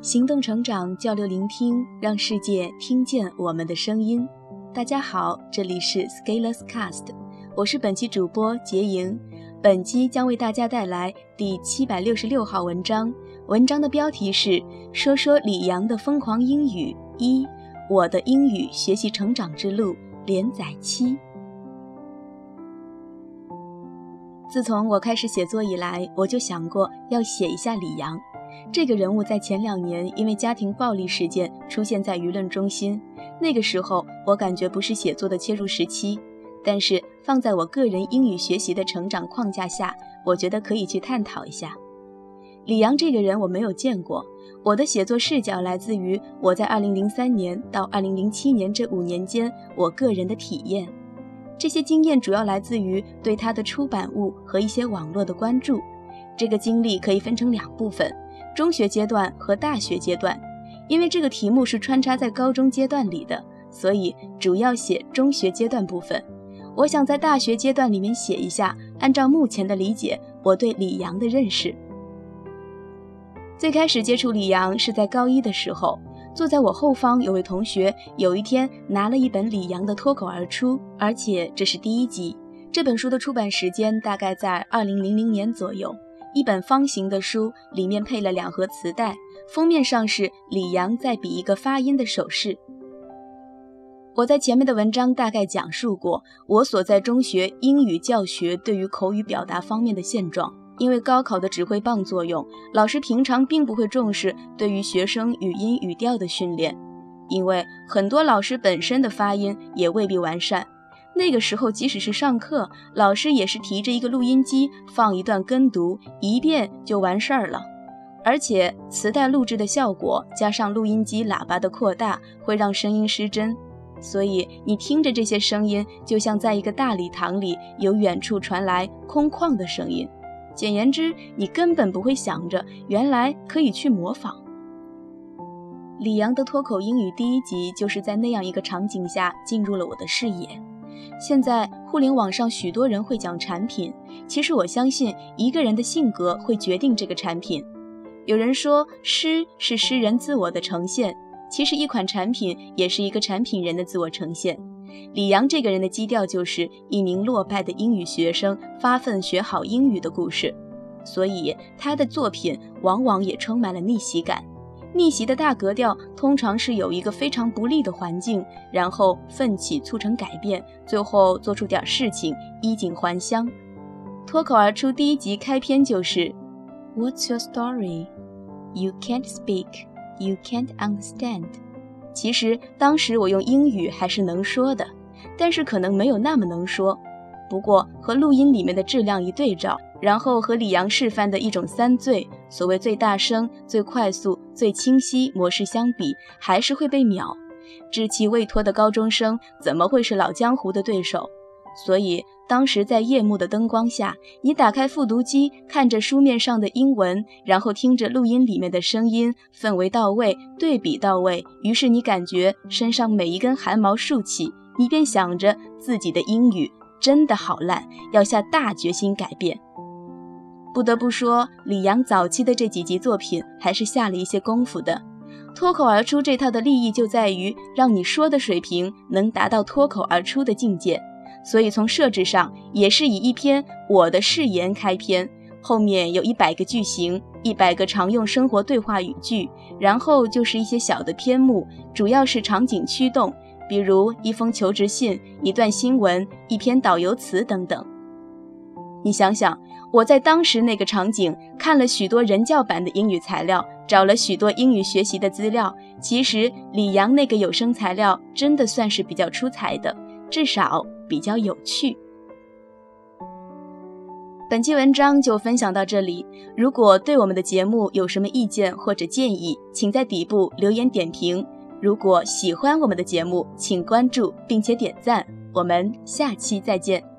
行动、成长、交流、聆听，让世界听见我们的声音。大家好，这里是 Scaleless Cast，我是本期主播杰莹。本期将为大家带来第七百六十六号文章，文章的标题是《说说李阳的疯狂英语一：我的英语学习成长之路》连载期。自从我开始写作以来，我就想过要写一下李阳。这个人物在前两年因为家庭暴力事件出现在舆论中心，那个时候我感觉不是写作的切入时期，但是放在我个人英语学习的成长框架下，我觉得可以去探讨一下。李阳这个人我没有见过，我的写作视角来自于我在2003年到2007年这五年间我个人的体验，这些经验主要来自于对他的出版物和一些网络的关注。这个经历可以分成两部分。中学阶段和大学阶段，因为这个题目是穿插在高中阶段里的，所以主要写中学阶段部分。我想在大学阶段里面写一下，按照目前的理解，我对李阳的认识。最开始接触李阳是在高一的时候，坐在我后方有位同学，有一天拿了一本李阳的《脱口而出》，而且这是第一集。这本书的出版时间大概在二零零零年左右。一本方形的书，里面配了两盒磁带，封面上是李阳在比一个发音的手势。我在前面的文章大概讲述过我所在中学英语教学对于口语表达方面的现状。因为高考的指挥棒作用，老师平常并不会重视对于学生语音语调的训练，因为很多老师本身的发音也未必完善。那个时候，即使是上课，老师也是提着一个录音机放一段跟读，一遍就完事儿了。而且磁带录制的效果加上录音机喇叭的扩大，会让声音失真，所以你听着这些声音，就像在一个大礼堂里有远处传来空旷的声音。简言之，你根本不会想着原来可以去模仿。李阳的脱口英语第一集就是在那样一个场景下进入了我的视野。现在互联网上许多人会讲产品，其实我相信一个人的性格会决定这个产品。有人说诗是诗人自我的呈现，其实一款产品也是一个产品人的自我呈现。李阳这个人的基调就是一名落败的英语学生发奋学好英语的故事，所以他的作品往往也充满了逆袭感。逆袭的大格调通常是有一个非常不利的环境，然后奋起促成改变，最后做出点事情，衣锦还乡。脱口而出第一集开篇就是：“What's your story? You can't speak, you can't understand。”其实当时我用英语还是能说的，但是可能没有那么能说。不过和录音里面的质量一对照。然后和李阳示范的一种三最，所谓最大声、最快速、最清晰模式相比，还是会被秒。稚气未脱的高中生怎么会是老江湖的对手？所以当时在夜幕的灯光下，你打开复读机，看着书面上的英文，然后听着录音里面的声音，氛围到位，对比到位，于是你感觉身上每一根汗毛竖起，你便想着自己的英语真的好烂，要下大决心改变。不得不说，李阳早期的这几集作品还是下了一些功夫的。脱口而出这套的利益就在于让你说的水平能达到脱口而出的境界，所以从设置上也是以一篇我的誓言开篇，后面有一百个句型，一百个常用生活对话语句，然后就是一些小的篇目，主要是场景驱动，比如一封求职信、一段新闻、一篇导游词等等。你想想。我在当时那个场景看了许多人教版的英语材料，找了许多英语学习的资料。其实李阳那个有声材料真的算是比较出彩的，至少比较有趣。本期文章就分享到这里。如果对我们的节目有什么意见或者建议，请在底部留言点评。如果喜欢我们的节目，请关注并且点赞。我们下期再见。